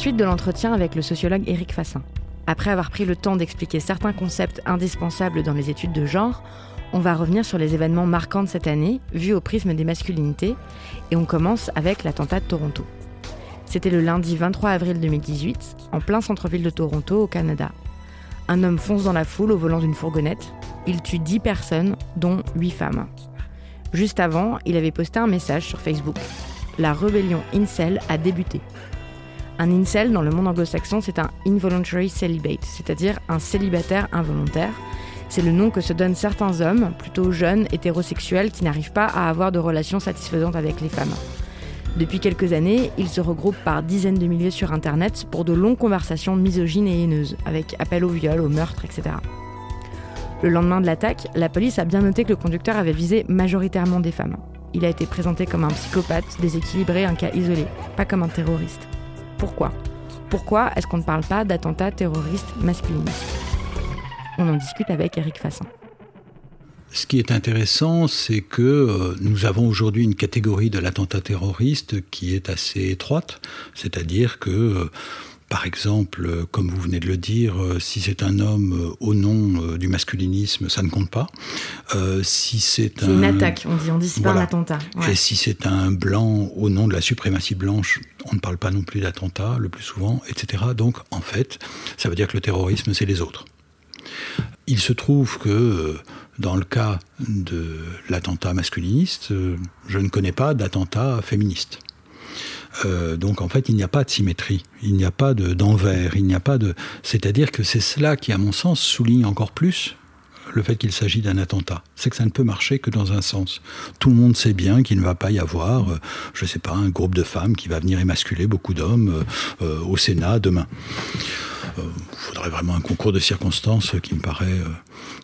Suite de l'entretien avec le sociologue Éric Fassin. Après avoir pris le temps d'expliquer certains concepts indispensables dans les études de genre, on va revenir sur les événements marquants de cette année, vus au prisme des masculinités, et on commence avec l'attentat de Toronto. C'était le lundi 23 avril 2018, en plein centre-ville de Toronto, au Canada. Un homme fonce dans la foule au volant d'une fourgonnette. Il tue 10 personnes, dont 8 femmes. Juste avant, il avait posté un message sur Facebook. La rébellion Incel a débuté. Un incel dans le monde anglo-saxon, c'est un involuntary celibate, c'est-à-dire un célibataire involontaire. C'est le nom que se donnent certains hommes, plutôt jeunes, hétérosexuels, qui n'arrivent pas à avoir de relations satisfaisantes avec les femmes. Depuis quelques années, ils se regroupent par dizaines de milliers sur Internet pour de longues conversations misogynes et haineuses, avec appel au viol, au meurtre, etc. Le lendemain de l'attaque, la police a bien noté que le conducteur avait visé majoritairement des femmes. Il a été présenté comme un psychopathe déséquilibré, un cas isolé, pas comme un terroriste. Pourquoi Pourquoi est-ce qu'on ne parle pas d'attentats terroristes masculinistes On en discute avec Eric Fassin. Ce qui est intéressant, c'est que euh, nous avons aujourd'hui une catégorie de l'attentat terroriste qui est assez étroite, c'est-à-dire que euh, par exemple, euh, comme vous venez de le dire, si c'est un homme au nom du masculinisme, ça ne compte pas. si c'est un... une attaque, on dit, on dit c'est pas un attentat. Et si c'est un blanc au nom de la suprématie blanche, on ne parle pas non plus d'attentat le plus souvent, etc. Donc, en fait, ça veut dire que le terrorisme, c'est les autres. Il se trouve que dans le cas de l'attentat masculiniste, je ne connais pas d'attentat féministe. Euh, donc en fait, il n'y a pas de symétrie, il n'y a pas d'envers, il n'y a pas de. C'est-à-dire que c'est cela qui, à mon sens, souligne encore plus le fait qu'il s'agit d'un attentat. C'est que ça ne peut marcher que dans un sens. Tout le monde sait bien qu'il ne va pas y avoir, euh, je ne sais pas, un groupe de femmes qui va venir émasculer beaucoup d'hommes euh, au Sénat demain. Il faudrait vraiment un concours de circonstances qui me paraît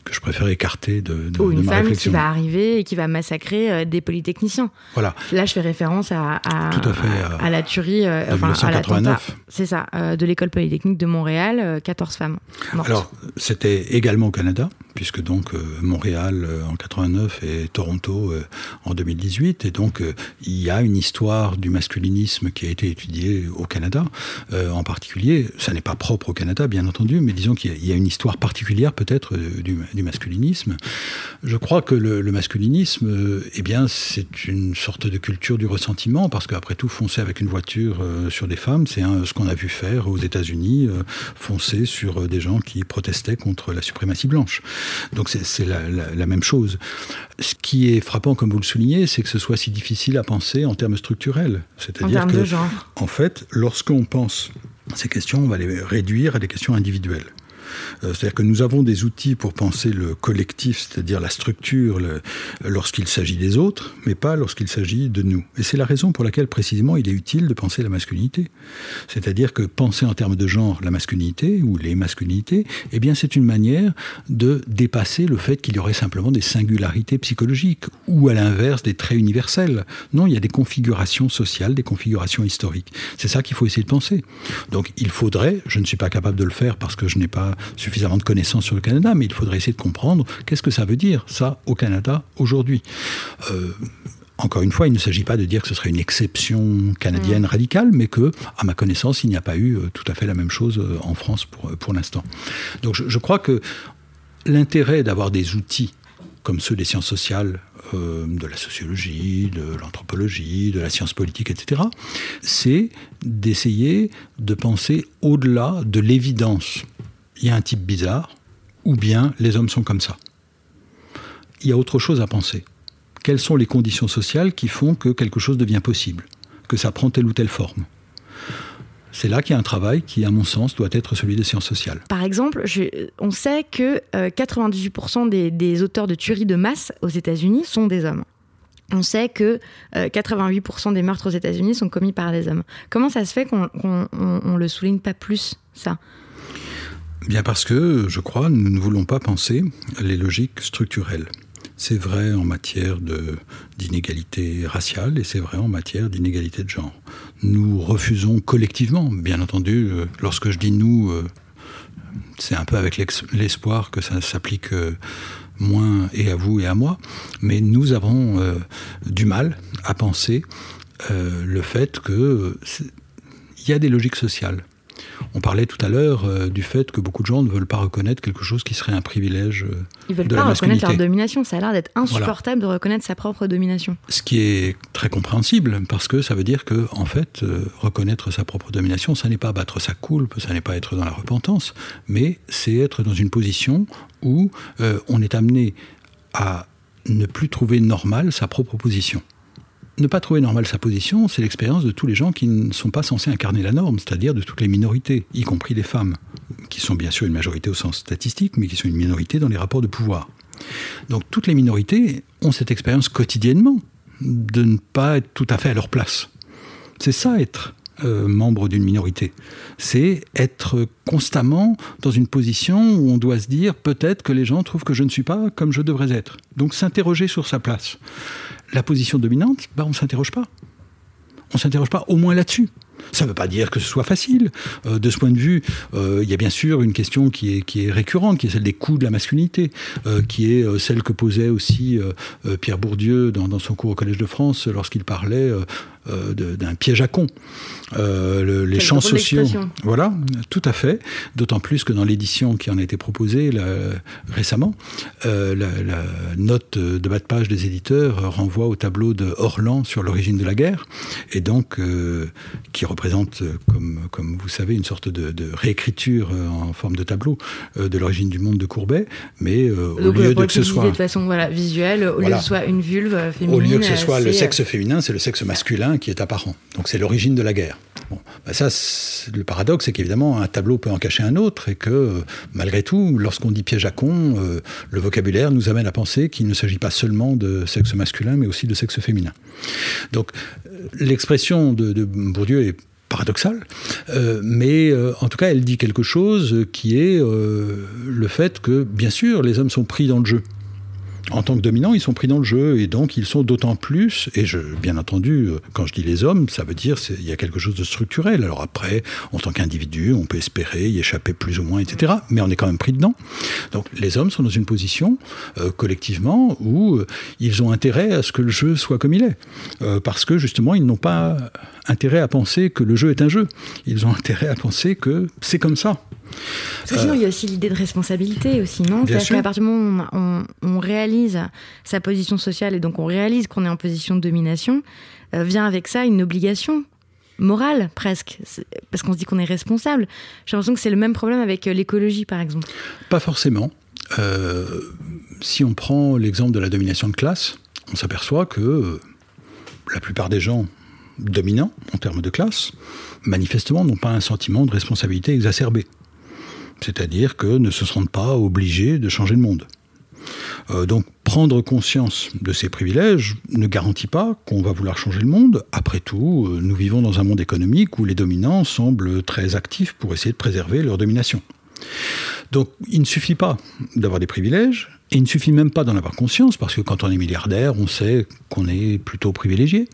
que je préfère écarter de, de Ou une de ma femme réflexion. qui va arriver et qui va massacrer euh, des polytechniciens. Voilà. Là, je fais référence à, à, Tout à fait, à, la tuerie, euh, de enfin, à l'attentat. 1989. C'est ça, euh, de l'école polytechnique de Montréal, euh, 14 femmes mortes. Alors, c'était également au Canada, puisque donc euh, Montréal euh, en 89 et Toronto euh, en 2018. Et donc, euh, il y a une histoire du masculinisme qui a été étudiée au Canada. Euh, en particulier, ça n'est pas propre au Canada, bien entendu, mais disons qu'il y a- il y, a une histoire particulière peut-être euh, du, du masculinisme. Je crois que le, le masculinisme, euh, eh bien, c'est une sorte de culture du ressentiment, parce qu'après tout, foncer avec une voiture euh, sur des femmes, c'est ce qu'on a vu faire aux États-Unis, foncer sur des gens qui protestaient contre la suprématie blanche. Donc c'est la, la- la même chose. Ce qui est frappant, comme vous le soulignez, c'est que ce soit si difficile à penser en termes structurels. C'est-à-dire que, de genre. en fait, lorsqu'on pense ces questions, on va les réduire à des questions individuelles. Euh, c'est-à-dire que nous avons des outils pour penser le collectif, c'est-à-dire la structure, lorsqu'il s'agit des autres, mais pas lorsqu'il s'agit de nous. Et c'est la raison pour laquelle précisément il est utile de penser la masculinité. C'est-à-dire que penser en termes de genre la masculinité ou les masculinités, eh bien c'est une manière de dépasser le fait qu'il y aurait simplement des singularités psychologiques ou à l'inverse des traits universels. Non, il y a des configurations sociales, des configurations historiques. C'est ça qu'il faut essayer de penser. Donc il faudrait, je ne suis pas capable de le faire parce que je n'ai pas suffisamment de connaissances sur le Canada, mais il faudrait essayer de comprendre qu'est-ce que ça veut dire, ça, au Canada, aujourd'hui. Euh, encore une fois, il ne s'agit pas de dire que ce serait une exception canadienne mm. radicale, mais que, à ma connaissance, il n'y a pas eu euh, tout à fait la même chose euh, en France pour, pour l'instant. Donc je, je, crois que l'intérêt d'avoir des outils comme ceux des sciences sociales, de la sociologie, de l'anthropologie, de la science politique, etc., c'est d'essayer de penser au-delà de l'évidence il y a un type bizarre, ou bien les hommes sont comme ça. Il y a autre chose à penser. Quelles sont les conditions sociales qui font que quelque chose devient possible, que ça prend telle ou telle forme? C'est là qu'il y a un travail qui, à mon sens, doit être celui des sciences sociales. Par exemple, on sait que 98% euh, des, auteurs de tueries de masse aux États-Unis sont des hommes. On sait que 88% euh, des meurtres aux États-Unis sont commis par des hommes. Comment ça se fait qu'on ne le souligne pas plus, ça? Bien parce que, je crois, nous ne voulons pas penser les logiques structurelles. C'est vrai en matière d'inégalité raciale et c'est vrai en matière d'inégalité de genre. Nous refusons collectivement, bien entendu, euh, lorsque je dis nous, euh, c'est un peu avec l'espoir que ça s'applique euh, moins et à vous et à moi, mais nous avons du mal à penser le fait qu'il y a des logiques sociales on parlait tout à l'heure euh, du fait que beaucoup de gens ne veulent pas reconnaître quelque chose qui serait un privilège euh, Ils veulent pas reconnaître leur domination. Ça a l'air d'être insupportable de reconnaître sa propre domination. Ce qui est très compréhensible, parce que ça veut dire que, en fait, euh, reconnaître sa propre domination, ça n'est pas battre sa coulpe, ça n'est pas être dans la repentance, mais c'est être dans une position où on est amené à ne plus trouver normal sa propre position ne pas trouver normale sa position, c'est l'expérience de tous les gens qui ne sont pas censés incarner la norme, c'est-à-dire de toutes les minorités, y compris les femmes, qui sont bien sûr une majorité au sens statistique, mais qui sont une minorité dans les rapports de pouvoir. Donc toutes les minorités ont cette expérience quotidiennement de ne pas être tout à fait à leur place. C'est ça être euh, membre d'une minorité. C'est être constamment dans une position où on doit se dire peut-être que les gens trouvent que je ne suis pas comme je devrais être. Donc s'interroger sur sa place. La position dominante, bah, on ne s'interroge pas. On ne s'interroge pas au moins là-dessus. Ça ne veut pas dire que ce soit facile. Euh, de ce point de vue, euh, il y a bien sûr une question qui est, récurrente, qui est celle des coûts de la masculinité, qui est celle que posait aussi Pierre Bourdieu dans, son cours au Collège de France lorsqu'il parlait euh, d'un piège à con. Euh, les champs sociaux. Voilà, tout à fait. D'autant plus que dans l'édition qui en a été proposée récemment, euh, la, note de bas de page des éditeurs renvoie au tableau de Orlan sur l'origine de la guerre, et donc qui représente, comme, comme vous savez, une sorte de, réécriture en forme de tableau de l'origine du monde de Courbet, mais au lieu de que ce soit de façon voilà, visuelle, au lieu que ce soit une vulve féminine, au lieu que ce soit le sexe féminin, c'est le sexe masculin qui est apparent. Donc c'est l'origine de la guerre. Ben ça, le paradoxe, c'est qu'évidemment, un tableau peut en cacher un autre, et que, euh, malgré tout, lorsqu'on dit piège à con, euh, le vocabulaire nous amène à penser qu'il ne s'agit pas seulement de sexe masculin, mais aussi de sexe féminin. Donc, euh, l'expression de, Bourdieu est paradoxale, mais en tout cas, elle dit quelque chose qui est le fait que, bien sûr, les hommes sont pris dans le jeu en tant que dominants, ils sont pris dans le jeu et donc ils sont d'autant plus, et je, bien entendu, euh, quand je dis les hommes, ça veut dire qu'il y a quelque chose de structurel. Alors après, en tant qu'individu, on peut espérer y échapper plus ou moins, etc. Mais on est quand même pris dedans. Donc les hommes sont dans une position, euh, collectivement, où euh, ils ont intérêt à ce que le jeu soit comme il est. parce que justement, ils n'ont pas intérêt à penser que le jeu est un jeu. Ils ont intérêt à penser que c'est comme ça. Parce sinon, il y a aussi l'idée de responsabilité aussi, non? Parce qu'à partir du moment où on, réalise sa position sociale et donc on réalise qu'on est en position de domination, euh, vient avec ça une obligation morale presque, parce qu'on se dit qu'on est responsable. J'ai l'impression que c'est le même problème avec euh, l'écologie, par exemple. Pas forcément. Euh, si on prend l'exemple de la domination de classe, on s'aperçoit que la plupart des gens dominants en termes de classe, manifestement, n'ont pas un sentiment de responsabilité exacerbé. c'est-à-dire que ne se sentent pas obligés de changer le monde. Euh, donc prendre conscience de ces privilèges ne garantit pas qu'on va vouloir changer le monde. Après tout, euh, nous vivons dans un monde économique où les dominants semblent très actifs pour essayer de préserver leur domination. Donc il ne suffit pas d'avoir des privilèges, et il ne suffit même pas d'en avoir conscience, parce que quand on est milliardaire, on sait qu'on est plutôt privilégié.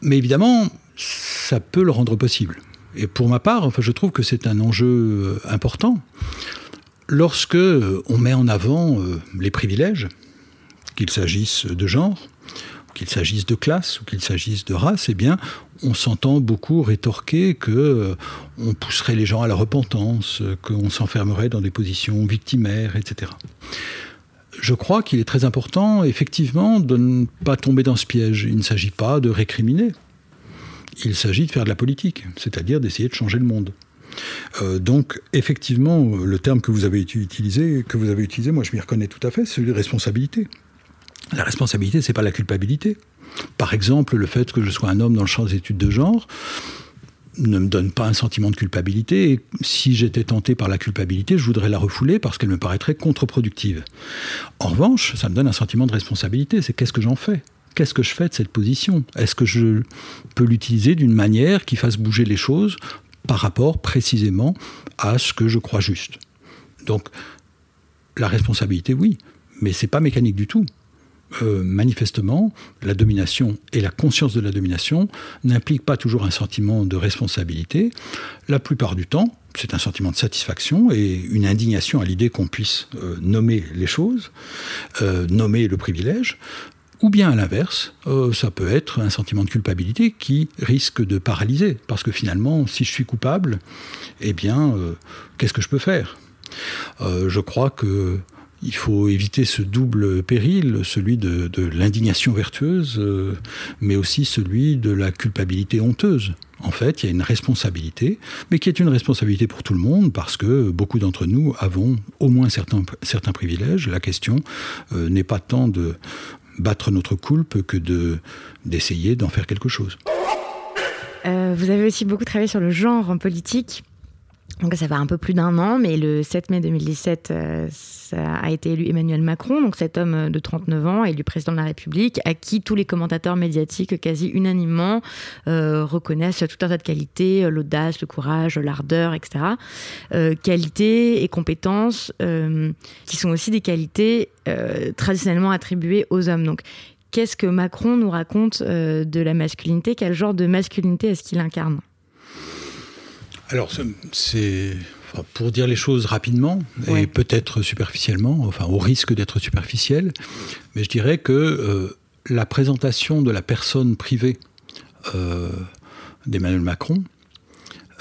Mais évidemment, ça peut le rendre possible. Et pour ma part, enfin, je trouve que c'est un enjeu euh, important. Lorsque euh, on met en avant euh, les privilèges, qu'il s'agisse de genre, qu'il s'agisse de classe ou qu'il s'agisse de race, eh bien, on s'entend beaucoup rétorquer que on pousserait les gens à la repentance, qu'on s'enfermerait dans des positions victimaires, etc. Je crois qu'il est très important, effectivement, de ne pas tomber dans ce piège. Il ne s'agit pas de récriminer il s'agit de faire de la politique, c'est-à-dire d'essayer de changer le monde. Euh, donc, effectivement, le terme que vous avez utilisé, que vous avez utilisé, moi je m'y reconnais tout à fait, c'est responsabilité. La responsabilité, c'est pas la culpabilité. Par exemple, le fait que je sois un homme dans le champ des études de genre ne me donne pas un sentiment de culpabilité. Et si j'étais tenté par la culpabilité, je voudrais la refouler parce qu'elle me paraîtrait contre-productive. En revanche, ça me donne un sentiment de responsabilité. C'est qu'est-ce que j'en fais? Qu'est-ce que je fais de cette position? Est-ce que je peux l'utiliser d'une manière qui fasse bouger les choses par rapport précisément à ce que je crois juste? Donc, la responsabilité, oui, mais c'est pas mécanique du tout. Euh, manifestement, la domination et la conscience de la domination n'impliquent pas toujours un sentiment de responsabilité. La plupart du temps, c'est un sentiment de satisfaction et une indignation à l'idée qu'on puisse euh, nommer les choses, euh, nommer le privilège, ou bien à l'inverse, ça peut être un sentiment de culpabilité qui risque de paralyser. Parce que finalement, si je suis coupable, eh bien, qu'est-ce que je peux faire? Je crois que il faut éviter ce double péril, celui de, l'indignation vertueuse, mais aussi celui de la culpabilité honteuse. En fait, il y a une responsabilité, mais qui est une responsabilité pour tout le monde, parce que beaucoup d'entre nous avons au moins certains, certains privilèges. La question n'est pas tant de, battre notre coulpe que de d'essayer d'en faire quelque chose. Euh, vous avez aussi beaucoup travaillé sur le genre en politique. Donc ça fait un peu plus d'un an, mais le 7 mai 2017, euh, ça a été élu Emmanuel Macron, donc cet homme de 39 ans, élu président de la République, à qui tous les commentateurs médiatiques quasi unanimement euh, reconnaissent tout un tas de qualités, euh, l'audace, le courage, l'ardeur, etc. qualités et compétences qui sont aussi des qualités traditionnellement attribuées aux hommes. Donc qu'est-ce que Macron nous raconte de la masculinité? Quel genre de masculinité est-ce qu'il incarne? Alors, c'est pour dire les choses rapidement et peut-être superficiellement, enfin au risque d'être superficiel, mais je dirais que euh, la présentation de la personne privée euh, d'Emmanuel Macron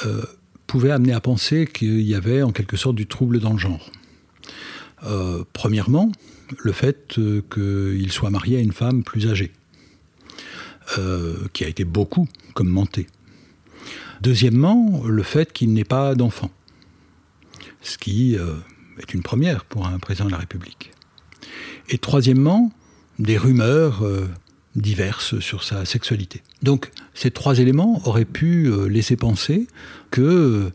euh, pouvait amener à penser qu'il y avait en quelque sorte du trouble dans le genre. premièrement, le fait qu'il soit marié à une femme plus âgée, qui a été beaucoup commentée. Deuxièmement, le fait qu'il n'ait pas d'enfant, ce qui euh, est une première pour un président de la République. Et troisièmement, des rumeurs euh, diverses sur sa sexualité. Donc ces trois éléments auraient pu euh, laisser penser que,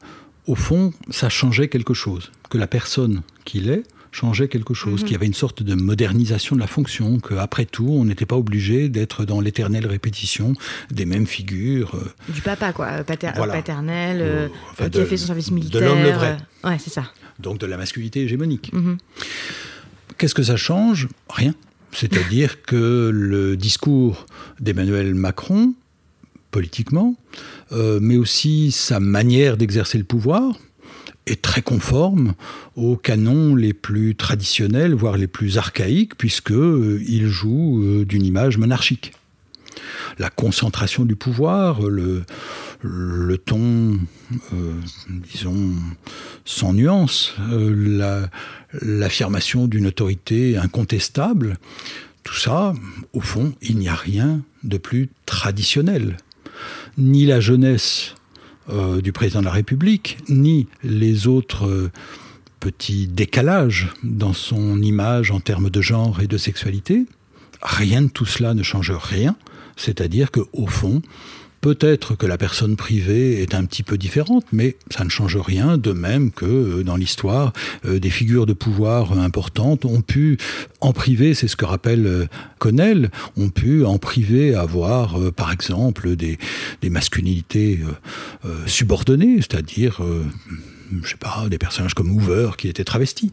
au fond, ça changeait quelque chose, que la personne qu'il est changeait quelque chose, mhm. qu'il y avait une sorte de modernisation de la fonction, qu'après tout, on n'était pas obligé d'être dans l'éternelle répétition des mêmes figures. Euh, du papa, quoi, euh, paternel, euh, qui a fait son service militaire. De l'homme le vrai. ouais, c'est ça. Donc de la masculinité hégémonique. Mhm. Qu'est-ce que ça change? Rien. C'est-à-dire que le discours d'Emmanuel Macron, politiquement, mais aussi sa manière d'exercer le pouvoir, est très conforme aux canons les plus traditionnels, voire les plus archaïques, puisqu'il euh, joue euh, d'une image monarchique. La concentration du pouvoir, le, ton, euh, disons, sans nuance, l'affirmation d'une autorité incontestable, tout ça, au fond, il n'y a rien de plus traditionnel. Ni la jeunesse euh, du président de la République, ni les autres euh, petits décalages dans son image en termes de genre et de sexualité. Rien de tout cela ne change rien, c'est-à-dire qu'au fond, Peut-être que la personne privée est un petit peu différente, mais ça ne change rien, de même que euh, dans l'histoire, euh, des figures de pouvoir importantes ont pu, en privé, c'est ce que rappelle Connell, ont pu en privé avoir, par exemple, des, des masculinités subordonnées, c'est-à-dire je sais pas, des personnages comme Hoover qui était travesti,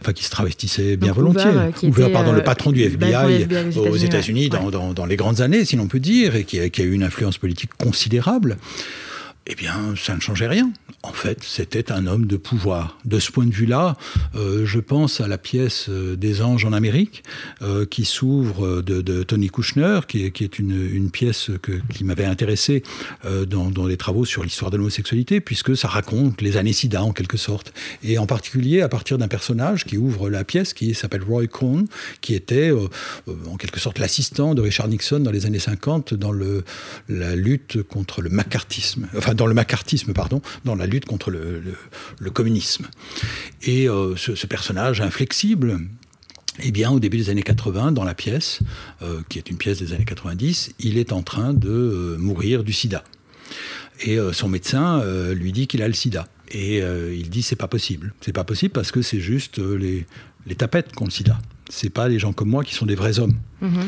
enfin qui se travestissait bien volontiers. Hoover, pardon, le euh, patron du FBI, aux États-Unis dans, dans, les grandes années, si l'on peut dire, et qui a, qui a eu une influence politique considérable eh bien, ça ne changeait rien. En fait, c'était un homme de pouvoir. De ce point de vue-là, euh, je pense à la pièce euh, des anges en Amérique, euh, qui s'ouvre de, Tony Kushner, qui est, une, pièce qui m'avait intéressé dans, les travaux sur l'histoire de l'homosexualité, puisque ça raconte les années SIDA en quelque sorte. Et en particulier à partir d'un personnage qui ouvre la pièce, qui s'appelle Roy Cohn, qui était en quelque sorte l'assistant de Richard Nixon dans les années 50 dans la lutte contre le macartisme. Enfin, dans le macartisme, pardon, dans la lutte contre le, communisme. Et euh, ce, personnage inflexible, eh bien, au début des années 80, dans la pièce, euh, qui est une pièce des années 90, il est en train de euh, mourir du sida. Et son médecin lui dit qu'il a le sida. Et il dit c'est pas possible. C'est pas possible parce que c'est juste les, les tapettes qui ont le sida. C'est pas les gens comme moi qui sont des vrais hommes. Mm-hmm.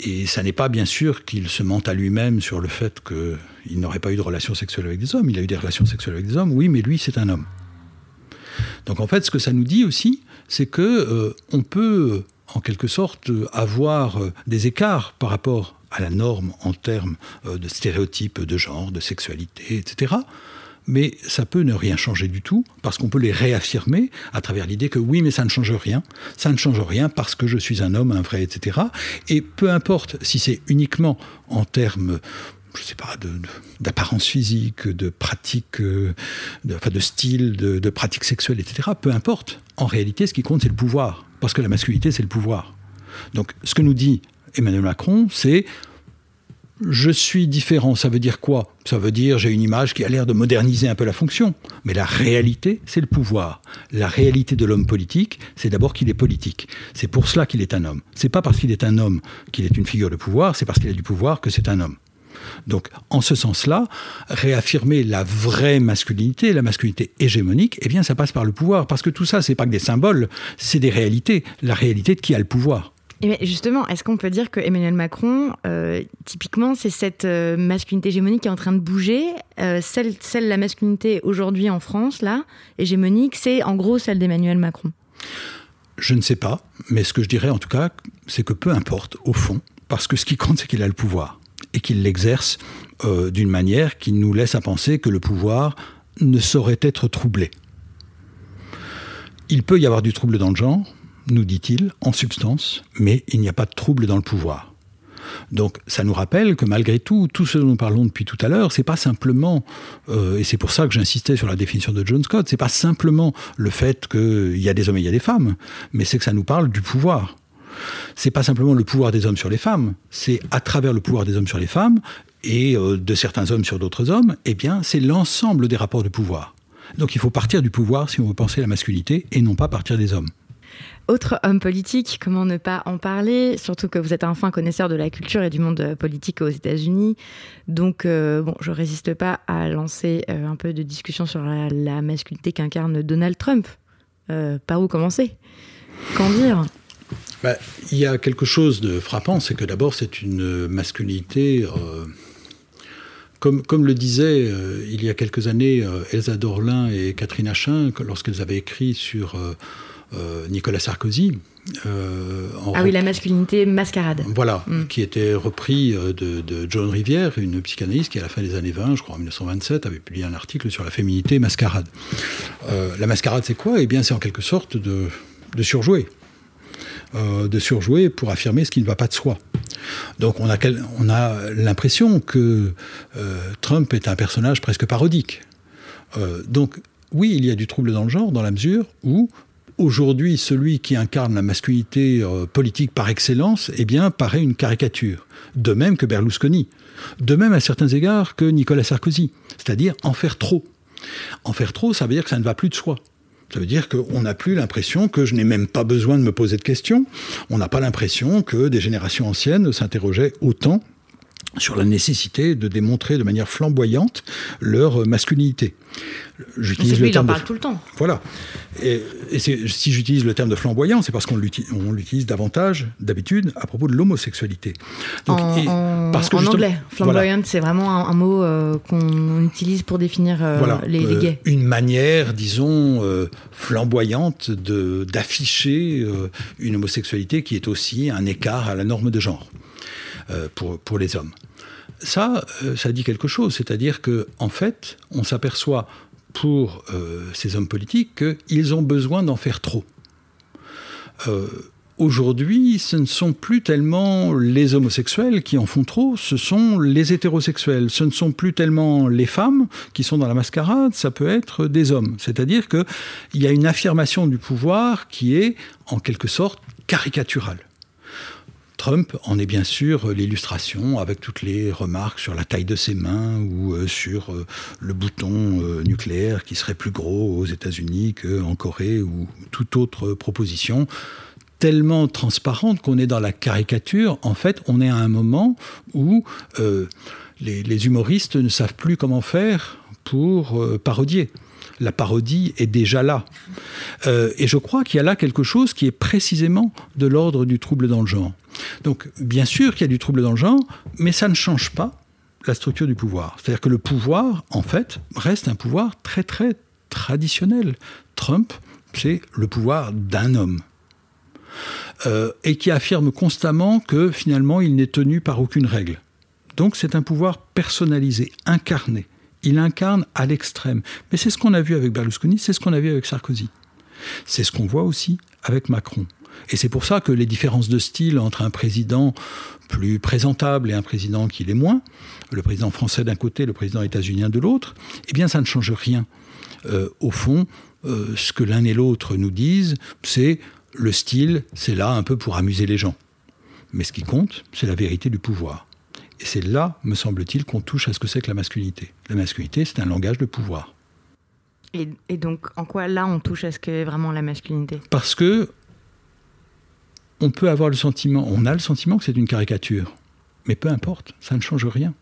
Et ça n'est pas bien sûr qu'il se mente à lui-même sur le fait qu'il n'aurait pas eu de relations sexuelles avec des hommes. Il a eu des relations sexuelles avec des hommes, oui, mais lui, c'est un homme. Donc en fait, ce que ça nous dit aussi, c'est que euh, on peut, en quelque sorte, avoir euh, des écarts par rapport à la norme en termes euh, de stéréotypes de genre, de sexualité, etc mais ça peut ne rien changer du tout, parce qu'on peut les réaffirmer à travers l'idée que oui, mais ça ne change rien, ça ne change rien parce que je suis un homme, un vrai, etc. Et peu importe si c'est uniquement en termes je sais pas, d'apparence physique, de pratique, de, enfin de style, de, de pratique sexuelle, etc. Peu importe. En réalité, ce qui compte, c'est le pouvoir. Parce que la masculinité, c'est le pouvoir. Donc, ce que nous dit Emmanuel Macron, c'est je suis différent, ça veut dire quoi? Ça veut dire j'ai une image qui a l'air de moderniser un peu la fonction. Mais la réalité, c'est le pouvoir. La réalité de l'homme politique, c'est d'abord qu'il est politique. C'est pour cela qu'il est un homme. C'est pas parce qu'il est un homme qu'il est une figure de pouvoir, c'est parce qu'il a du pouvoir que c'est un homme. Donc, en ce sens-là, réaffirmer la vraie masculinité, la masculinité hégémonique, eh bien, ça passe par le pouvoir. Parce que tout ça, c'est pas que des symboles, c'est des réalités. La réalité de qui a le pouvoir. Et justement, est-ce qu'on peut dire que Emmanuel Macron, euh, typiquement, c'est cette euh, masculinité hégémonique qui est en train de bouger euh, celle, celle, la masculinité aujourd'hui en France, là, hégémonique, c'est en gros celle d'Emmanuel Macron? Je ne sais pas, mais ce que je dirais en tout cas, c'est que peu importe, au fond, parce que ce qui compte, c'est qu'il a le pouvoir et qu'il l'exerce d'une manière qui nous laisse à penser que le pouvoir ne saurait être troublé. Il peut y avoir du trouble dans le genre, nous dit-il, en substance, mais il n'y a pas de trouble dans le pouvoir. Donc ça nous rappelle que malgré tout, tout ce dont nous parlons depuis tout à l'heure, c'est pas simplement, euh, et c'est pour ça que j'insistais sur la définition de John Scott, c'est pas simplement le fait qu'il y a des hommes et il y a des femmes, mais c'est que ça nous parle du pouvoir. C'est pas simplement le pouvoir des hommes sur les femmes, c'est à travers le pouvoir des hommes sur les femmes et euh, de certains hommes sur d'autres hommes, eh bien c'est l'ensemble des rapports de pouvoir. Donc il faut partir du pouvoir si on veut penser la masculinité et non pas partir des hommes. Autre homme politique, comment ne pas en parler? Surtout que vous êtes un fin connaisseur de la culture et du monde politique aux États-Unis. Donc, euh, bon, je résiste pas à lancer euh, un peu de discussion sur la, masculinité qu'incarne Donald Trump. Euh, par où commencer? Qu'en dire? Bah, Il y a quelque chose de frappant, c'est que d'abord, c'est une masculinité. Comme, comme, le disaient il y a quelques années Elsa Dorlin et Catherine Achin, lorsqu'elles avaient écrit sur euh, Nicolas Sarkozy. Euh, ah oui, la masculinité mascarade. Voilà, mm. qui était repris euh, de, John Rivière, une psychanalyste qui, à la fin des années 20, je crois en 1927, avait publié un article sur la féminité mascarade. la mascarade, c'est quoi? Eh bien, c'est en quelque sorte de, surjouer. de surjouer pour affirmer ce qui ne va pas de soi. Donc on a, on a l'impression que Trump est un personnage presque parodique. donc oui, il y a du trouble dans le genre, dans la mesure où aujourd'hui, celui qui incarne la masculinité euh, politique par excellence, eh bien, paraît une caricature. De même que Berlusconi. De même, à certains égards, que Nicolas Sarkozy. C'est-à-dire en faire trop. En faire trop, ça veut dire que ça ne va plus de soi. Ça veut dire qu'on n'a plus l'impression que je n'ai même pas besoin de me poser de questions. On n'a pas l'impression que des générations anciennes s'interrogeaient autant sur la nécessité de démontrer de manière flamboyante leur masculinité. J'utilise le terme. Il en parle tout le temps. Voilà. Et, si j'utilise le terme de flamboyant, c'est parce qu'on l'utilise davantage, d'habitude, à propos de l'homosexualité. En, parce que en anglais, flamboyant, c'est vraiment un, mot euh, qu'on utilise pour définir euh, les, les, euh, gays. Une manière, disons, flamboyante d'afficher une homosexualité qui est aussi un écart à la norme de genre pour, pour les hommes ça, ça dit quelque chose. C'est-à-dire que, en fait, on s'aperçoit pour euh, ces hommes politiques qu'ils ont besoin d'en faire trop. Euh, aujourd'hui, ce ne sont plus tellement les homosexuels qui en font trop, ce sont les hétérosexuels. Ce ne sont plus tellement les femmes qui sont dans la mascarade, ça peut être des hommes. C'est-à-dire qu'il y a une affirmation du pouvoir qui est, en quelque sorte, caricaturale. Trump en est bien sûr l'illustration avec toutes les remarques sur la taille de ses mains ou euh, sur euh, le bouton euh, nucléaire qui serait plus gros aux États-Unis qu'en Corée ou toute autre proposition tellement transparente qu'on est dans la caricature. En fait, on est à un moment où les, humoristes ne savent plus comment faire pour parodier la parodie est déjà là. Et je crois qu'il y a là quelque chose qui est précisément de l'ordre du trouble dans le genre. Donc, bien sûr qu'il y a du trouble dans le genre, mais ça ne change pas la structure du pouvoir. C'est-à-dire que le pouvoir, en fait, reste un pouvoir très, très traditionnel. Trump, c'est le pouvoir d'un homme. Euh, et qui affirme constamment que finalement il n'est tenu par aucune règle. Donc c'est un pouvoir personnalisé, incarné il incarne à l'extrême. Mais c'est ce qu'on a vu avec Berlusconi, c'est ce qu'on a vu avec Sarkozy. C'est ce qu'on voit aussi avec Macron. Et c'est pour ça que les différences de style entre un président plus présentable et un président qui l'est moins, le président français d'un côté, le président états-unien de l'autre, eh bien ça ne change rien. Euh, au fond, euh, ce que l'un et l'autre nous disent, c'est le style, c'est là un peu pour amuser les gens. Mais ce qui compte, c'est la vérité du pouvoir. Et c'est là, me semble-t-il, qu'on touche à ce que c'est que la masculinité. La masculinité, c'est un langage de pouvoir. Et, donc, en quoi là, on touche à ce qu'est vraiment la masculinité? Parce que on peut avoir le sentiment, on a le sentiment que c'est une caricature. Mais peu importe, ça ne change rien.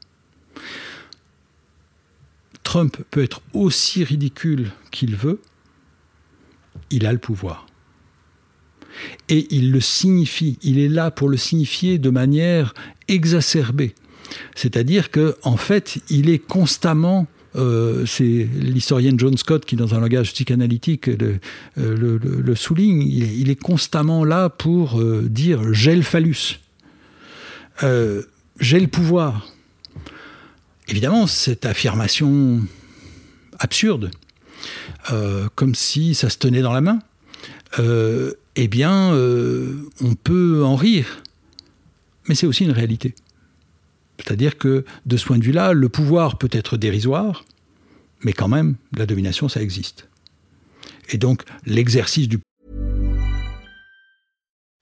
Trump peut être aussi ridicule qu'il veut, il a le pouvoir. Et il le signifie, il est là pour le signifier de manière exacerbée. C'est-à-dire que en fait, il est constamment euh, c'est l'historienne John Scott qui, dans un langage psychanalytique, le, euh, souligne. Il est, constamment là pour euh, dire j'ai le phallus, j'ai le pouvoir. Évidemment, cette affirmation absurde, comme si ça se tenait dans la main, eh bien, on peut en rire. Mais c'est aussi une réalité. C'est-à-dire que de ce point de vue-là, le pouvoir peut être dérisoire, mais quand même, la domination, ça existe. Et donc, l'exercice du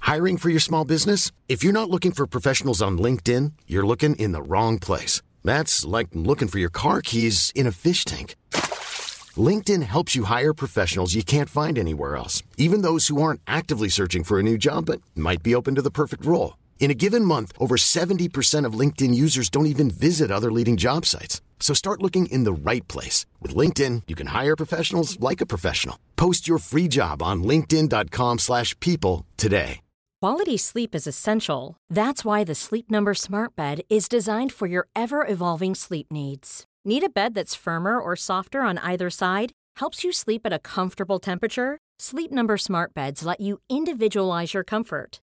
Hiring for your small business? If you're not looking for professionals on LinkedIn, you're looking in the wrong place. That's like looking for your car keys in a fish tank. LinkedIn helps you hire professionals you can't find anywhere else, even those who aren't actively searching for a new job but might be open to the perfect role. In a given month, over 70% of LinkedIn users don't even visit other leading job sites. So start looking in the right place. With LinkedIn, you can hire professionals like a professional. Post your free job on linkedin.com slash people today. Quality sleep is essential. That's why the Sleep Number smart bed is designed for your ever-evolving sleep needs. Need a bed that's firmer or softer on either side? Helps you sleep at a comfortable temperature? Sleep Number smart beds let you individualize your comfort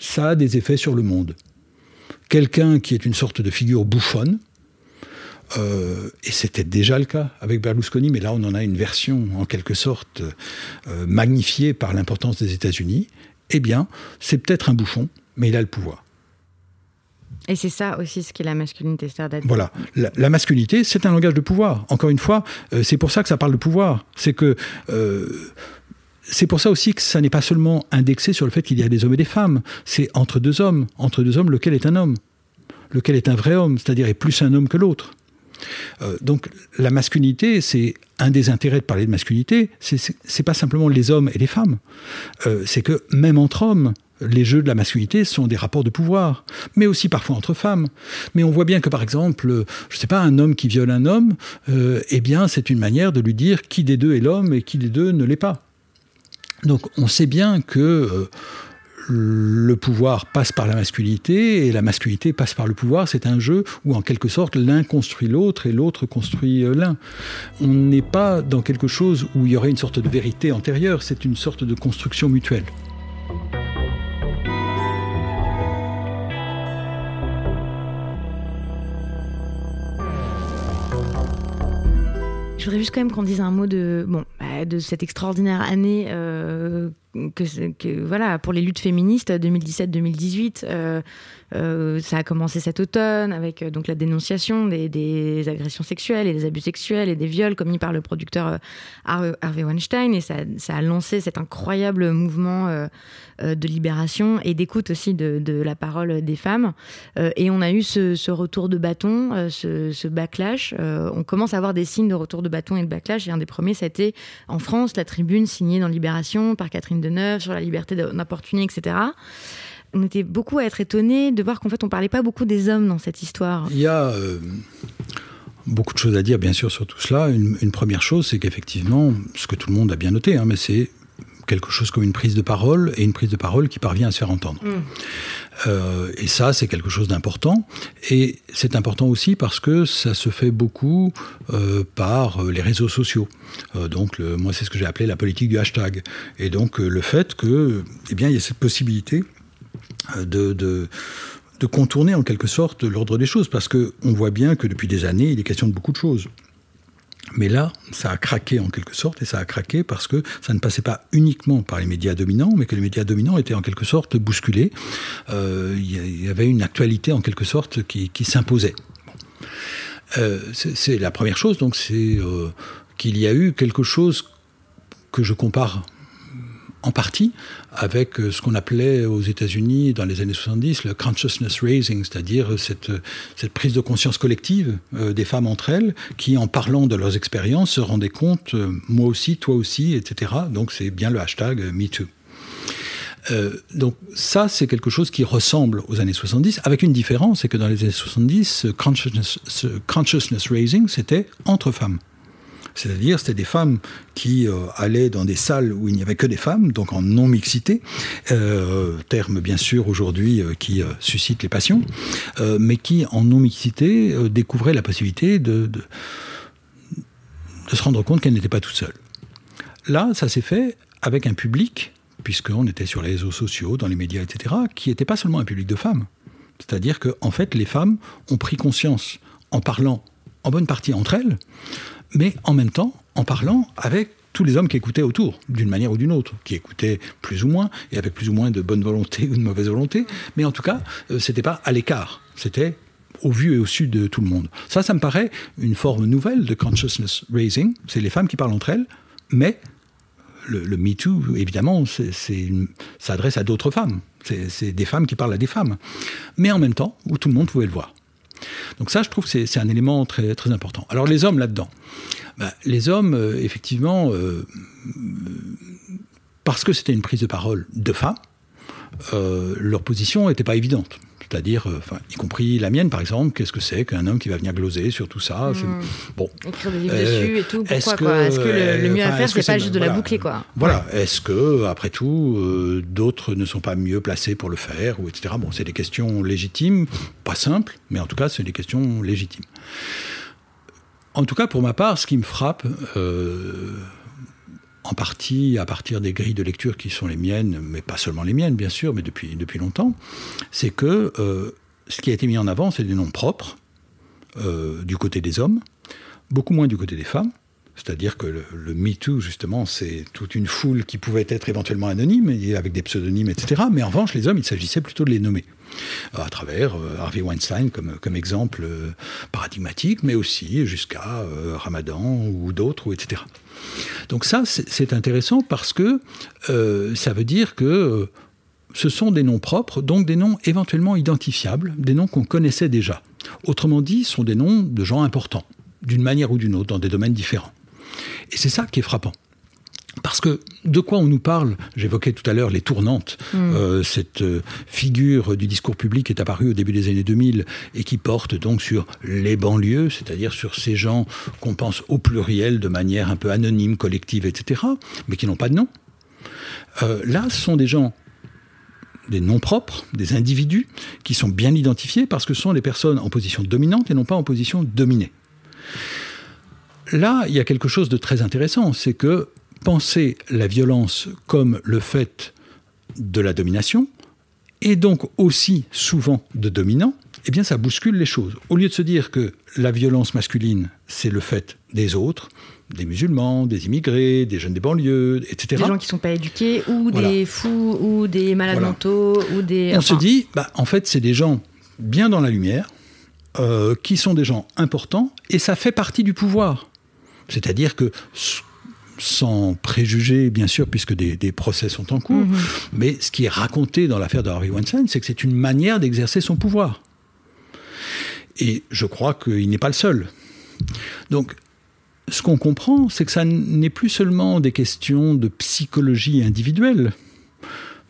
Ça a des effets sur le monde. Quelqu'un qui est une sorte de figure bouffonne, euh, et c'était déjà le cas avec Berlusconi, mais là on en a une version en quelque sorte euh, magnifiée par l'importance des États-Unis, eh bien c'est peut-être un bouffon, mais il a le pouvoir. Et c'est ça aussi ce qu'est la masculinité. C'est-à-dire voilà, la, masculinité, c'est un langage de pouvoir. Encore une fois, euh, c'est pour ça que ça parle de pouvoir. C'est que c'est pour ça aussi que ça n'est pas seulement indexé sur le fait qu'il y a des hommes et des femmes. C'est entre deux hommes. Entre deux hommes, lequel est un homme? Lequel est un vrai homme? C'est-à-dire est plus un homme que l'autre. Euh, donc la masculinité, c'est un des intérêts de parler de masculinité, c'est pas simplement les hommes et les femmes, euh, c'est que même entre hommes, les jeux de la masculinité sont des rapports de pouvoir, mais aussi parfois entre femmes. Mais on voit bien que par exemple, je sais pas, un homme qui viole un homme, euh, eh bien c'est une manière de lui dire qui des deux est l'homme et qui des deux ne l'est pas. Donc on sait bien que le pouvoir passe par la masculinité et la masculinité passe par le pouvoir. C'est un jeu où, en quelque sorte, l'un construit l'autre et l'autre construit euh, l'un. On n'est pas dans quelque chose où il y aurait une sorte de vérité antérieure, c'est une sorte de construction mutuelle. Je voudrais juste quand même qu'on dise un mot de, bon, de cette extraordinaire année euh, voilà, pour les luttes féministes 2017-2018. Euh, euh, ça a commencé cet automne avec euh, donc la dénonciation des, des, agressions sexuelles et des abus sexuels et des viols commis par le producteur Harvey Weinstein et ça, ça, a lancé cet incroyable mouvement de libération et d'écoute aussi de, de, la parole des femmes. et on a eu ce, ce retour de bâton, ce, ce, backlash. on commence à avoir des signes de retour de bâton et de backlash. Et un des premiers, ça a été en France, la tribune signée dans Libération par Catherine de Neuve, sur la liberté d'importuner, etc. On était beaucoup à être étonnés de voir qu'en fait, on parlait pas beaucoup des hommes dans cette histoire. Il y a euh, beaucoup de choses à dire, bien sûr, sur tout cela. Une, première chose, c'est qu'effectivement, ce que tout le monde a bien noté, hein, mais c'est quelque chose comme une prise de parole et une prise de parole qui parvient à se faire entendre. Mm. Euh, et ça, c'est quelque chose d'important. Et c'est important aussi parce que ça se fait beaucoup euh, par les réseaux sociaux. Euh, donc, moi, c'est ce que j'ai appelé la politique du hashtag. Et donc, le fait que, eh bien, il y a cette possibilité de, de de contourner en quelque sorte l'ordre des choses, parce qu'on voit bien que depuis des années, il est question de beaucoup de choses. Mais là, ça a craqué en quelque sorte, et ça a craqué parce que ça ne passait pas uniquement par les médias dominants, mais que les médias dominants étaient en quelque sorte bousculés. Euh, il y avait une actualité en quelque sorte qui, s'imposait. Euh, c'est la première chose, donc c'est euh, qu'il y a eu quelque chose que je compare en partie avec euh, ce qu'on appelait aux États-Unis dans les années 70 le consciousness raising, c'est-à-dire cette, cette prise de conscience collective euh, des femmes entre elles qui, en parlant de leurs expériences, se rendaient compte, euh, moi aussi, toi aussi, etc. Donc c'est bien le hashtag MeToo. donc ça, c'est quelque chose qui ressemble aux années 70, avec une différence, c'est que dans les années 70, consciousness, consciousness raising, c'était entre femmes. C'est-à-dire, c'était des femmes qui euh, allaient dans des salles où il n'y avait que des femmes, donc en non-mixité, euh, terme bien sûr aujourd'hui euh, qui suscite les passions, mais qui en non-mixité découvraient la possibilité de, de, se rendre compte qu'elles n'étaient pas toutes seules. Là, ça s'est fait avec un public, puisqu'on était sur les réseaux sociaux, dans les médias, etc., qui n'était pas seulement un public de femmes. C'est-à-dire qu'en en fait, les femmes ont pris conscience, en parlant en bonne partie entre elles, mais en même temps en parlant avec tous les hommes qui écoutaient autour, d'une manière ou d'une autre, qui écoutaient plus ou moins, et avec plus ou moins de bonne volonté ou de mauvaise volonté, mais en tout cas, euh, c'était pas à l'écart, c'était au vu et au sud de tout le monde. Ça, ça me paraît une forme nouvelle de consciousness raising, c'est les femmes qui parlent entre elles, mais le, le Me Too, évidemment, c'est, ça adresse à d'autres femmes, c'est des femmes qui parlent à des femmes, mais en même temps, où tout le monde pouvait le voir. Donc ça, je trouve que c'est un élément très, important. Alors les hommes là-dedans. Bah, les hommes, euh, effectivement, euh, parce que c'était une prise de parole de femmes, euh, leur position n'était pas évidente c'est-à-dire, euh, enfin, y compris la mienne par exemple, qu'est-ce que c'est qu'un homme qui va venir gloser sur tout ça hmm. Bon. Écrire des livres dessus et tout, pourquoi quoi? Est-ce que le, mieux à faire, c'est pas juste de la boucler quoi? Voilà, est-ce que, après tout, euh, d'autres ne sont pas mieux placés pour le faire, ou etc. Bon, c'est des questions légitimes, pas simples, mais en tout cas, c'est des questions légitimes. En tout cas, pour ma part, ce qui me frappe, euh, en partie à partir des grilles de lecture qui sont les miennes, mais pas seulement les miennes, bien sûr, mais depuis, longtemps, c'est que euh, ce qui a été mis en avant, c'est des noms propres euh, du côté des hommes, beaucoup moins du côté des femmes, C'est-à-dire que le, le MeToo, justement, c'est toute une foule qui pouvait être éventuellement anonyme, et avec des pseudonymes, etc. Mais en revanche, les hommes, il s'agissait plutôt de les nommer. À travers euh, Harvey Weinstein comme, comme exemple euh, paradigmatique, mais aussi jusqu'à euh, Ramadan ou d'autres, etc. Donc ça, c'est intéressant parce que ça veut dire que ce sont des noms propres, donc des noms éventuellement identifiables, des noms qu'on connaissait déjà. Autrement dit, ce sont des noms de gens importants, d'une manière ou d'une autre, dans des domaines différents. Et c'est ça qui est frappant. Parce que de quoi on nous parle? J'évoquais tout à l'heure les tournantes. Mm. Euh, cette euh, figure du discours public est apparue au début des années 2000 et qui porte donc sur les banlieues, c'est-à-dire sur ces gens qu'on pense au pluriel de manière un peu anonyme, collective, etc., mais qui n'ont pas de nom. Euh, là, ce sont des gens des noms propres, des individus qui sont bien identifiés parce que ce sont des personnes en position dominante et non pas en position dominée. Là, il y a quelque chose de très intéressant, c'est que penser la violence comme le fait de la domination, et donc aussi souvent de dominant, eh bien ça bouscule les choses. Au lieu de se dire que la violence masculine, c'est le fait des autres, des musulmans, des immigrés, des jeunes des banlieues, etc. Des gens qui ne sont pas éduqués, ou des fous, ou des malades mentaux, ou des... On se dit, bah, en fait, c'est des gens bien dans la lumière, euh, qui sont des gens importants, et ça fait partie du pouvoir. C'est-à-dire que sans préjuger, bien sûr, puisque des, procès sont en cours, mhm. mais ce qui est raconté dans l'affaire de Harvey Weinstein, c'est que c'est une manière d'exercer son pouvoir. Et je crois qu'il n'est pas le seul. Donc, ce qu'on comprend, c'est que ça n'est plus seulement des questions de psychologie individuelle,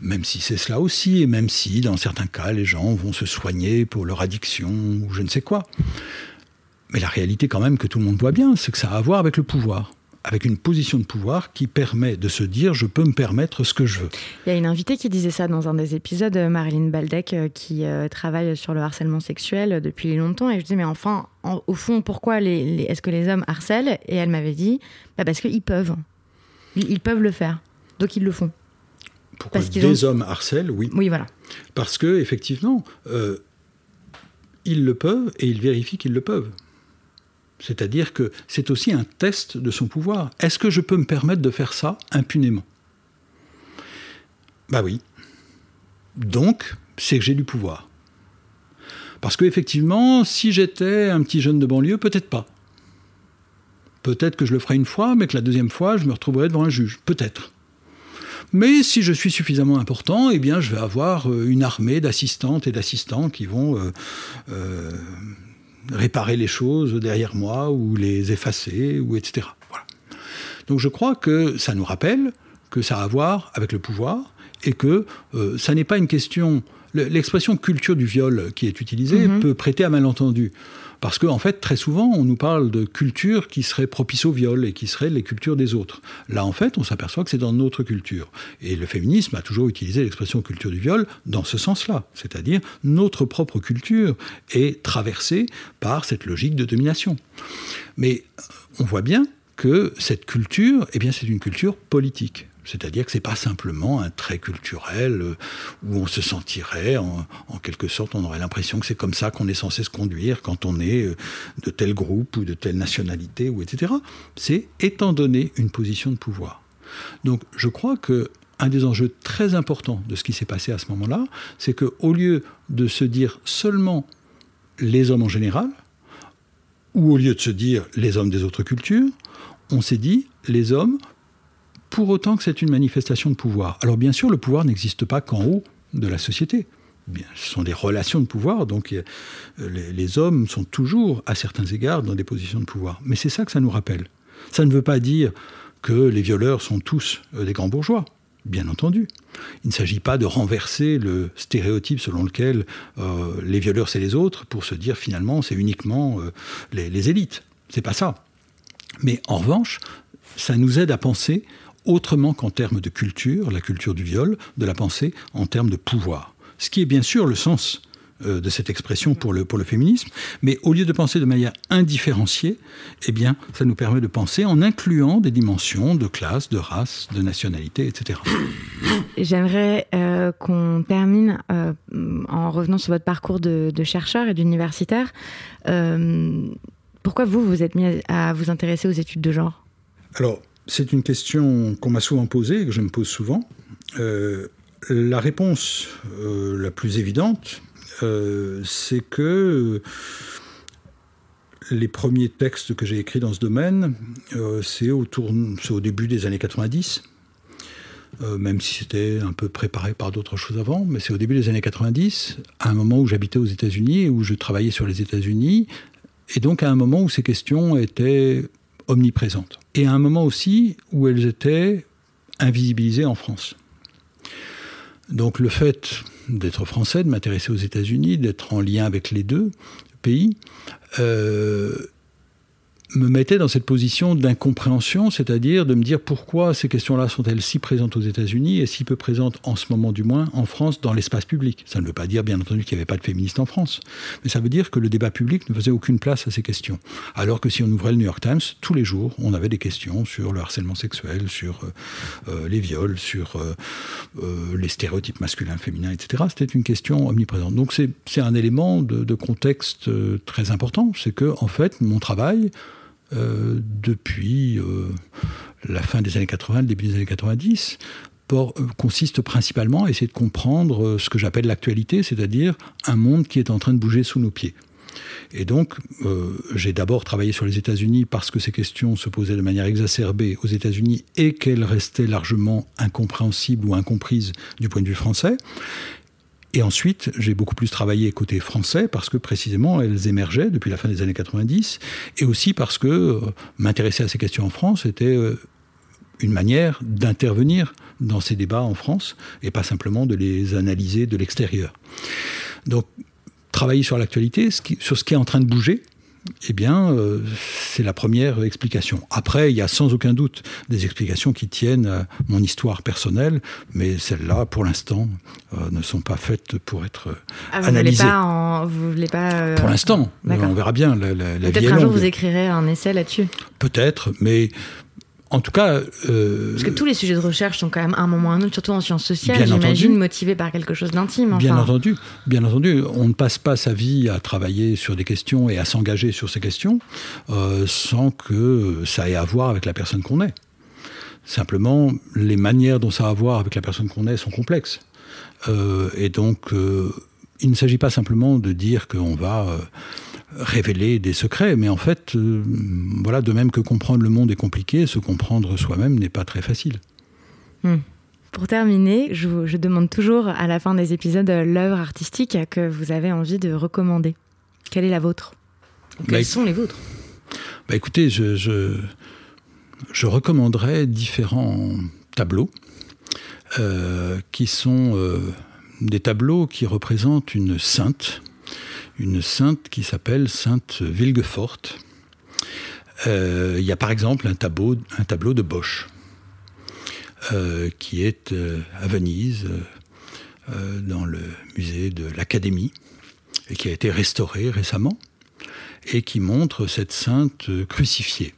même si c'est cela aussi, et même si, dans certains cas, les gens vont se soigner pour leur addiction ou je ne sais quoi. Mais la réalité quand même que tout le monde voit bien, c'est que ça a à voir avec le pouvoir avec une position de pouvoir qui permet de se dire je peux me permettre ce que je veux. Il y a une invitée qui disait ça dans un des épisodes, Marilyn Baldec, euh, qui euh, travaille sur le harcèlement sexuel depuis longtemps. Et je dis mais enfin, au fond, pourquoi les, est-ce que les hommes harcèlent? Et elle m'avait dit bah parce qu'ils peuvent. Ils, peuvent le faire. Donc ils le font. Pourquoi Parce des hommes harcèlent, oui. Oui, voilà. Parce que effectivement, euh, ils le peuvent et ils vérifient qu'ils le peuvent. C'est-à-dire que c'est aussi un test de son pouvoir. Est-ce que je peux me permettre de faire ça impunément? Bah oui. Donc, c'est que j'ai du pouvoir. Parce qu'effectivement, si j'étais un petit jeune de banlieue, peut-être pas. Peut-être que je le ferai une fois, mais que la deuxième fois, je me retrouverai devant un juge. Peut-être. Mais si je suis suffisamment important, eh bien, je vais avoir euh, une armée d'assistantes et d'assistants qui vont euh, euh, réparer les choses derrière moi ou les effacer, ou etc. Voilà. Donc je crois que ça nous rappelle que ça a à voir avec le pouvoir et que euh, ça n'est pas une question. L'expression culture du viol qui est utilisée mhm. peut prêter à malentendu. Parce qu'en en fait, très souvent, on nous parle de culture qui serait propice au viol et qui serait les cultures des autres. Là, en fait, on s'aperçoit que c'est dans notre culture. Et le féminisme a toujours utilisé l'expression culture du viol dans ce sens-là. C'est-à-dire, notre propre culture est traversée par cette logique de domination. Mais on voit bien que cette culture, eh bien, c'est une culture politique. C'est-à-dire que ce n'est pas simplement un trait culturel euh, où on se sentirait, en, quelque sorte, on aurait l'impression que c'est comme ça qu'on est censé se conduire quand on est euh, de tel groupe ou de telle nationalité, ou etc. C'est étant donné une position de pouvoir. Donc je crois que un des enjeux très importants de ce qui s'est passé à ce moment-là, c'est qu'au lieu de se dire seulement les hommes en général, ou au lieu de se dire les hommes des autres cultures, on s'est dit les hommes pour autant que c'est une manifestation de pouvoir. Alors bien sûr, le pouvoir n'existe pas qu'en haut de la société. Ce sont des relations de pouvoir, donc euh, les, hommes sont toujours, à certains égards, dans des positions de pouvoir. Mais c'est ça que ça nous rappelle. Ça ne veut pas dire que les violeurs sont tous euh, des grands bourgeois, bien entendu. Il ne s'agit pas de renverser le stéréotype selon lequel euh, les violeurs c'est les autres pour se dire finalement c'est uniquement les, les élites. C'est pas ça. Mais en revanche, ça nous aide à penser autrement qu'en termes de culture, la culture du viol, de la pensée en termes de pouvoir. Ce qui est bien sûr le sens euh, de cette expression pour le, pour le féminisme, mais au lieu de penser de manière indifférenciée, eh bien, ça nous permet de penser en incluant des dimensions de classe, de race, de nationalité, etc. J'aimerais euh, qu'on termine euh, en revenant sur votre parcours de, de chercheur et d'universitaire. pourquoi vous, vous êtes mis à vous intéresser aux études de genre? Alors, c'est une question qu'on m'a souvent posée que je me pose souvent. Euh, la réponse euh, la plus évidente, euh, c'est que les premiers textes que j'ai écrits dans ce domaine, c'est au, au début des années 90. même si c'était un peu préparé par d'autres choses avant, mais c'est au début des années 90, à un moment où j'habitais aux États-Unis où je travaillais sur les États-Unis, et donc à un moment où ces questions étaient omniprésentes. Et à un moment aussi où elles étaient invisibilisées en France. Donc le fait d'être français, de m'intéresser aux États-Unis, d'être en lien avec les deux pays, euh, me mettait dans cette position d'incompréhension, c'est-à-dire de me dire pourquoi ces questions-là sont-elles si présentes aux États-Unis et si peu présentes en ce moment du moins en France dans l'espace public. Ça ne veut pas dire bien entendu qu'il n'y avait pas de féministes en France, mais ça veut dire que le débat public ne faisait aucune place à ces questions. Alors que si on ouvrait le New York Times, tous les jours, on avait des questions sur le harcèlement sexuel, sur euh, euh, les viols, sur euh, les stéréotypes masculins, féminins, etc. C'était une question omniprésente. Donc c'est un élément de, de contexte très important, c'est que en fait mon travail depuis euh, la fin des années 80, le début des années 90, euh, consiste principalement à essayer de comprendre ce que j'appelle l'actualité, c'est-à-dire un monde qui est en train de bouger sous nos pieds. Et donc, j'ai d'abord travaillé sur les États-Unis parce que ces questions se posaient de manière exacerbée aux États-Unis et qu'elles restaient largement incompréhensibles ou incomprises du point de vue français. Et ensuite, j'ai beaucoup plus travaillé côté français parce que précisément elles émergeaient depuis la fin des années 90 et aussi parce que euh, m'intéresser à ces questions en France était euh, une manière d'intervenir dans ces débats en France et pas simplement de les analyser de l'extérieur. Donc, travailler sur l'actualité, sur ce qui est en train de bouger, eh bien, euh, c'est la première explication. Après, il y a sans aucun doute des explications qui tiennent à mon histoire personnelle, mais celles-là, pour l'instant, euh, ne sont pas faites pour être ah, vous analysées. Vous voulez pas, euh, Pour l'instant, on verra bien. Peut-être un jour vous écrirez un essai là-dessus. Peut-être, mais en tout cas. Euh, Parce que tous les sujets de recherche sont quand même à un moment ou à un autre, surtout en sciences sociales, j'imagine, motivés par quelque chose d'intime. Bien entendu, bien entendu. On ne passe pas sa vie à travailler sur des questions et à s'engager sur ces questions euh, sans que ça ait à voir avec la personne qu'on est. Simplement, les manières dont ça a à voir avec la personne qu'on est sont complexes. Euh, et donc, il ne s'agit pas simplement de dire qu'on va révéler des secrets, mais en fait, euh, voilà, de même que comprendre le monde est compliqué, se comprendre soi-même n'est pas très facile. Hmm. Pour terminer, je, demande toujours à la fin des épisodes l'œuvre artistique que vous avez envie de recommander. Quelle est la vôtre? Quelles bah, sont les vôtres? Bah, Écoutez, je, je, recommanderais différents tableaux euh, qui sont euh, des tableaux qui représentent une sainte une sainte qui s'appelle Sainte Vilgefort. Euh, il y a par exemple un tableau, de Bosch euh, qui est euh, à Venise, dans le musée de l'Académie, et qui a été restauré récemment, et qui montre cette sainte crucifiée.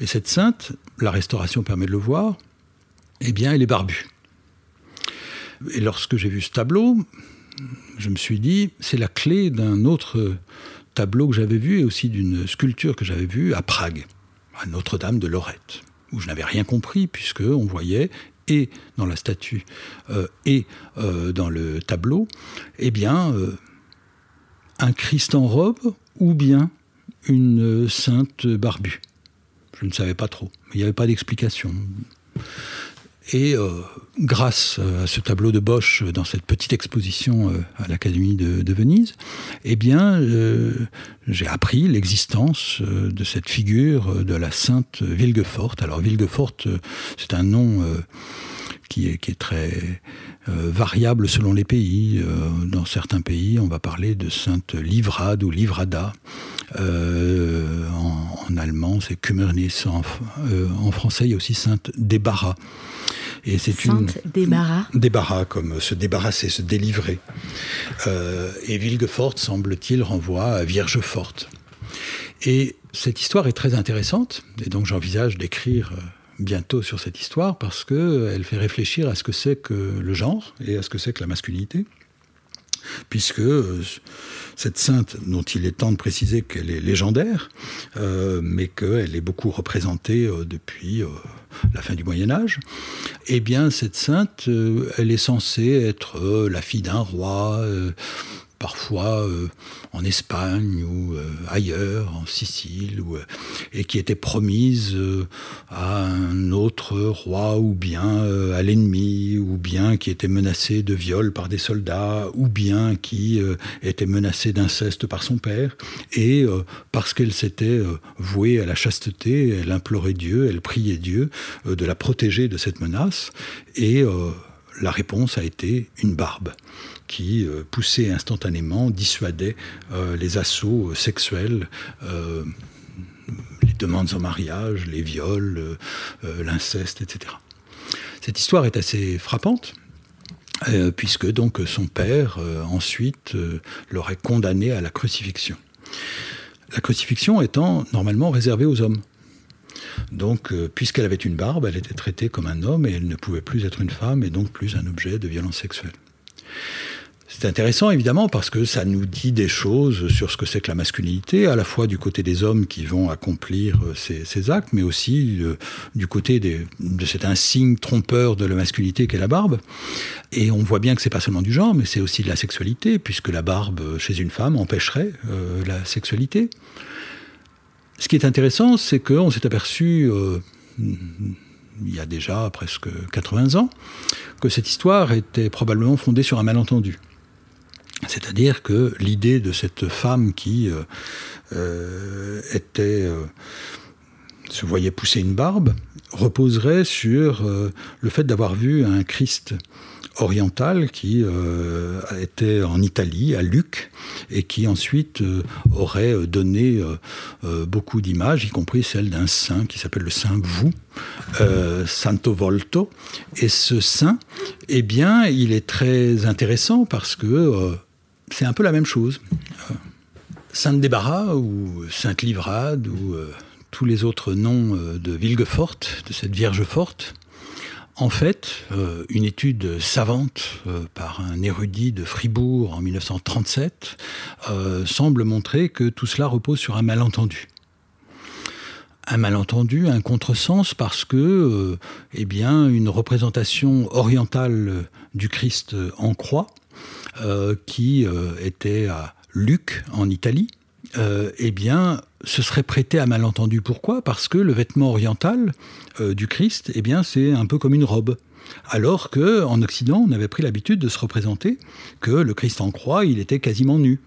Et cette sainte, la restauration permet de le voir, eh bien, elle est barbue. Et lorsque j'ai vu ce tableau, je me suis dit, c'est la clé d'un autre tableau que j'avais vu et aussi d'une sculpture que j'avais vue à Prague, à Notre-Dame de Lorette, où je n'avais rien compris puisque on voyait et dans la statue euh, et euh, dans le tableau, eh bien, euh, un Christ en robe ou bien une sainte barbue. Je ne savais pas trop, il n'y avait pas d'explication. Et euh, grâce euh, à ce tableau de Bosch euh, dans cette petite exposition à l'Académie de, Venise, eh bien, j'ai appris l'existence de cette figure de la sainte Vilgeforte. Alors Vilgeforte, c'est un nom qui est, qui est très variable selon les pays. dans certains pays, on va parler de sainte Livrade ou Livrada. en, allemand, c'est Kümmernis. En, en, français, il y a aussi sainte Débarras. Et c'est une débarras. Débarras, comme se débarrasser, se délivrer. Euh, et Vilgeforte, semble-t-il, renvoie à Vierge forte. Et cette histoire est très intéressante, et donc j'envisage d'écrire euh, bientôt sur cette histoire parce qu'elle fait réfléchir à ce que c'est que le genre et à ce que c'est que la masculinité. puisque cette sainte, dont il est temps de préciser qu'elle est légendaire, mais qu'elle est beaucoup représentée depuis la fin du Moyen Âge, eh bien cette sainte, elle est censée être la fille d'un roi parfois euh, en Espagne ou euh, ailleurs, en Sicile, euh, et qui était promise à un autre roi ou bien à l'ennemi, ou bien qui était menacée de viol par des soldats, ou bien qui était menacée d'inceste par son père. Et parce qu'elle s'était vouée à la chasteté, elle implorait Dieu, elle priait Dieu de la protéger de cette menace. Et la réponse a été une barbe qui euh, poussait instantanément, dissuadait euh, les assauts euh, sexuels les demandes en mariage, les viols, l'inceste, etc. Cette histoire est assez frappante. puisque donc son père ensuite l'aurait condamné à la crucifixion. La crucifixion étant normalement réservée aux hommes. Donc, puisqu'elle avait une barbe, elle était traitée comme un homme et elle ne pouvait plus être une femme et donc plus un objet de violence sexuelle. C'est intéressant évidemment parce que ça nous dit des choses sur ce que c'est que la masculinité, à la fois du côté des hommes qui vont accomplir euh, ces, actes, mais aussi euh, du côté de cet insigne trompeur de la masculinité qu'est la barbe. Et on voit bien que c'est pas seulement du genre, mais c'est aussi de la sexualité, puisque la barbe chez une femme empêcherait euh, la sexualité. Ce qui est intéressant, c'est qu'on s'est aperçu il y a déjà presque 80 ans, que cette histoire était probablement fondée sur un malentendu. C'est-à-dire que l'idée de cette femme qui euh, euh, était, euh, se voyait pousser une barbe reposerait sur le fait d'avoir vu un Christ oriental qui était en Italie, à Luc, et qui ensuite aurait donné beaucoup d'images, y compris celle d'un saint qui s'appelle le saint Vous, Santo Volto. Et ce saint, eh bien, il est très intéressant parce que c'est un peu la même chose. Euh, Sainte Débarras ou Sainte Livrade ou euh, tous les autres noms euh, de Villegeforte, de cette Vierge forte, en fait, une étude savante par un érudit de Fribourg en 1937 semble montrer que tout cela repose sur un malentendu. Un malentendu, un contresens, parce que, eh bien, une représentation orientale du Christ en croix qui euh, était à Luc, en Italie, euh, eh bien, ce serait prêté à malentendu. Pourquoi? Parce que le vêtement oriental du Christ, eh bien, c'est un peu comme une robe. Alors que en Occident, on avait pris l'habitude de se représenter que le Christ en croix, il était quasiment nu.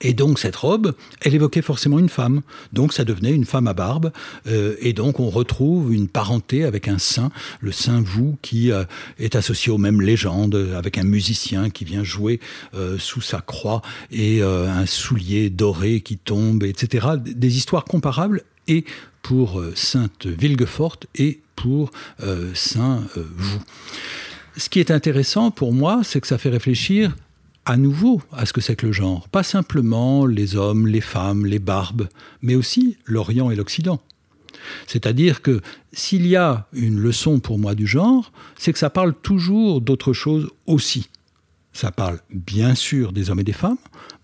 Et donc cette robe, elle évoquait forcément une femme. Donc ça devenait une femme à barbe. Euh, et donc on retrouve une parenté avec un saint, le saint Vous, qui euh, est associé aux mêmes légendes, avec un musicien qui vient jouer euh, sous sa croix et un soulier doré qui tombe, etc. Des histoires comparables et pour Sainte Vilgefort et pour Saint Vous. Ce qui est intéressant pour moi, c'est que ça fait réfléchir à nouveau à ce que c'est que le genre. Pas simplement les hommes, les femmes, les barbes, mais aussi l'Orient et l'Occident. C'est-à-dire que s'il y a une leçon pour moi du genre, c'est que ça parle toujours d'autre chose aussi. Ça parle bien sûr des hommes et des femmes,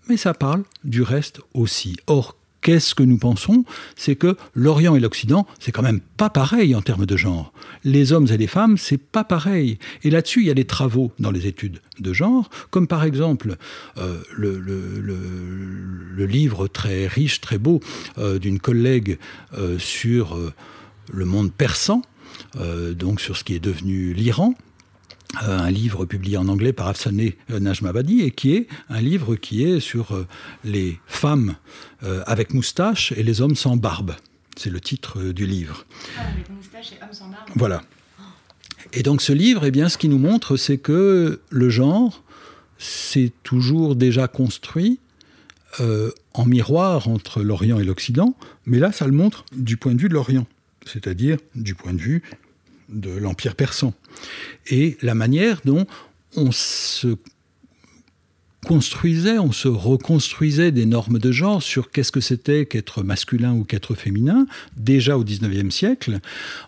mais ça parle du reste aussi. Or, qu'est-ce que nous pensons C'est que l'Orient et l'Occident, c'est quand même pas pareil en termes de genre. Les hommes et les femmes, c'est pas pareil. Et là-dessus, il y a des travaux dans les études de genre, comme par exemple euh, le, livre très riche, très beau euh, d'une collègue euh, sur le monde persan, donc sur ce qui est devenu l'Iran, euh, un livre publié en anglais par Afsané Najmabadi et qui est un livre qui est sur euh, les femmes euh, avec moustache et les hommes sans barbe. C'est le titre du livre. Ah, avec moustache et hommes sans barbe. Voilà. Et donc ce livre, eh bien, ce qui nous montre, c'est que le genre s'est toujours déjà construit en miroir entre l'Orient et l'Occident, mais là, ça le montre du point de vue de l'Orient, c'est-à-dire du point de vue de l'Empire persan. Et la manière dont on se construisait, on se reconstruisait des normes de genre sur qu'est-ce que c'était qu'être masculin ou qu'être féminin, déjà au XIXe siècle,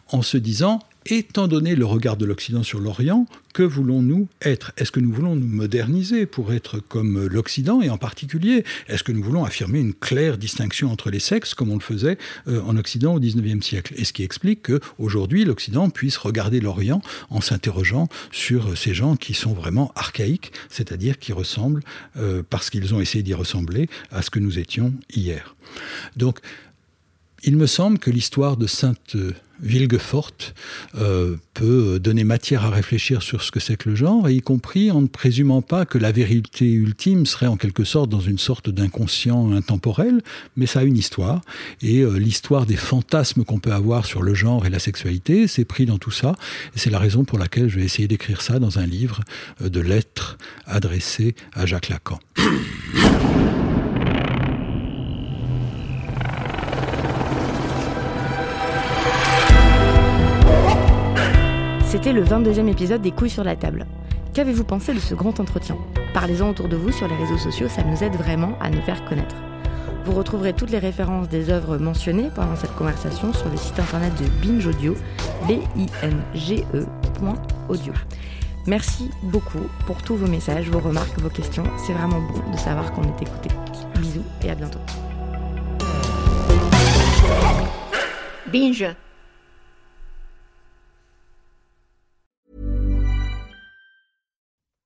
en se disant étant donné le regard de l'Occident sur l'Orient, que voulons-nous être? Est-ce que nous voulons nous moderniser pour être comme l'Occident Et en particulier, est-ce que nous voulons affirmer une claire distinction entre les sexes, comme on le faisait euh, en Occident au XIXe siècle? Et ce qui explique qu'aujourd'hui, l'Occident puisse regarder l'Orient en s'interrogeant sur ces gens qui sont vraiment archaïques, c'est-à-dire qui ressemblent, euh, parce qu'ils ont essayé d'y ressembler, à ce que nous étions hier. Donc, il me semble que l'histoire de Sainte Vilgefort euh, peut donner matière à réfléchir sur ce que c'est que le genre, y compris en ne présumant pas que la vérité ultime serait en quelque sorte dans une sorte d'inconscient intemporel, mais ça a une histoire. Et euh, l'histoire des fantasmes qu'on peut avoir sur le genre et la sexualité, c'est pris dans tout ça. Et c'est la raison pour laquelle je vais essayer d'écrire ça dans un livre euh, de lettres adressées à Jacques Lacan. C'était le 22e épisode des couilles sur la table. Qu'avez-vous pensé de ce grand entretien? Parlez-en autour de vous sur les réseaux sociaux, ça nous aide vraiment à nous faire connaître. Vous retrouverez toutes les références des œuvres mentionnées pendant cette conversation sur le site internet de Binge Audio, b i n g -E. Merci beaucoup pour tous vos messages, vos remarques, vos questions. C'est vraiment bon de savoir qu'on est écouté. Bisous et à bientôt. Binge